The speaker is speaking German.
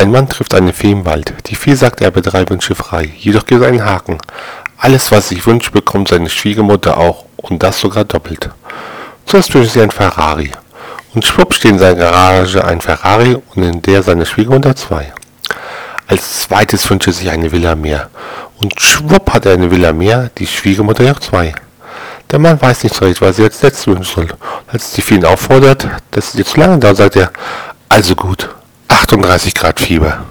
Ein Mann trifft eine Fee im Wald. Die Fee sagt, er habe drei Wünsche frei. Jedoch gibt es einen Haken. Alles, was sich wünscht, bekommt seine Schwiegermutter auch. Und das sogar doppelt. Zuerst wünscht sie ein Ferrari. Und schwupp steht in seiner Garage ein Ferrari und in der seine Schwiegermutter zwei. Als zweites wünscht er sich eine Villa mehr. Und schwupp hat er eine Villa mehr, die Schwiegermutter ja auch zwei. Der Mann weiß nicht so recht, was er als letztes wünschen soll. Als die ihn auffordert, dass jetzt zu lange dauert, sagt er, also gut, 38 Grad Fieber.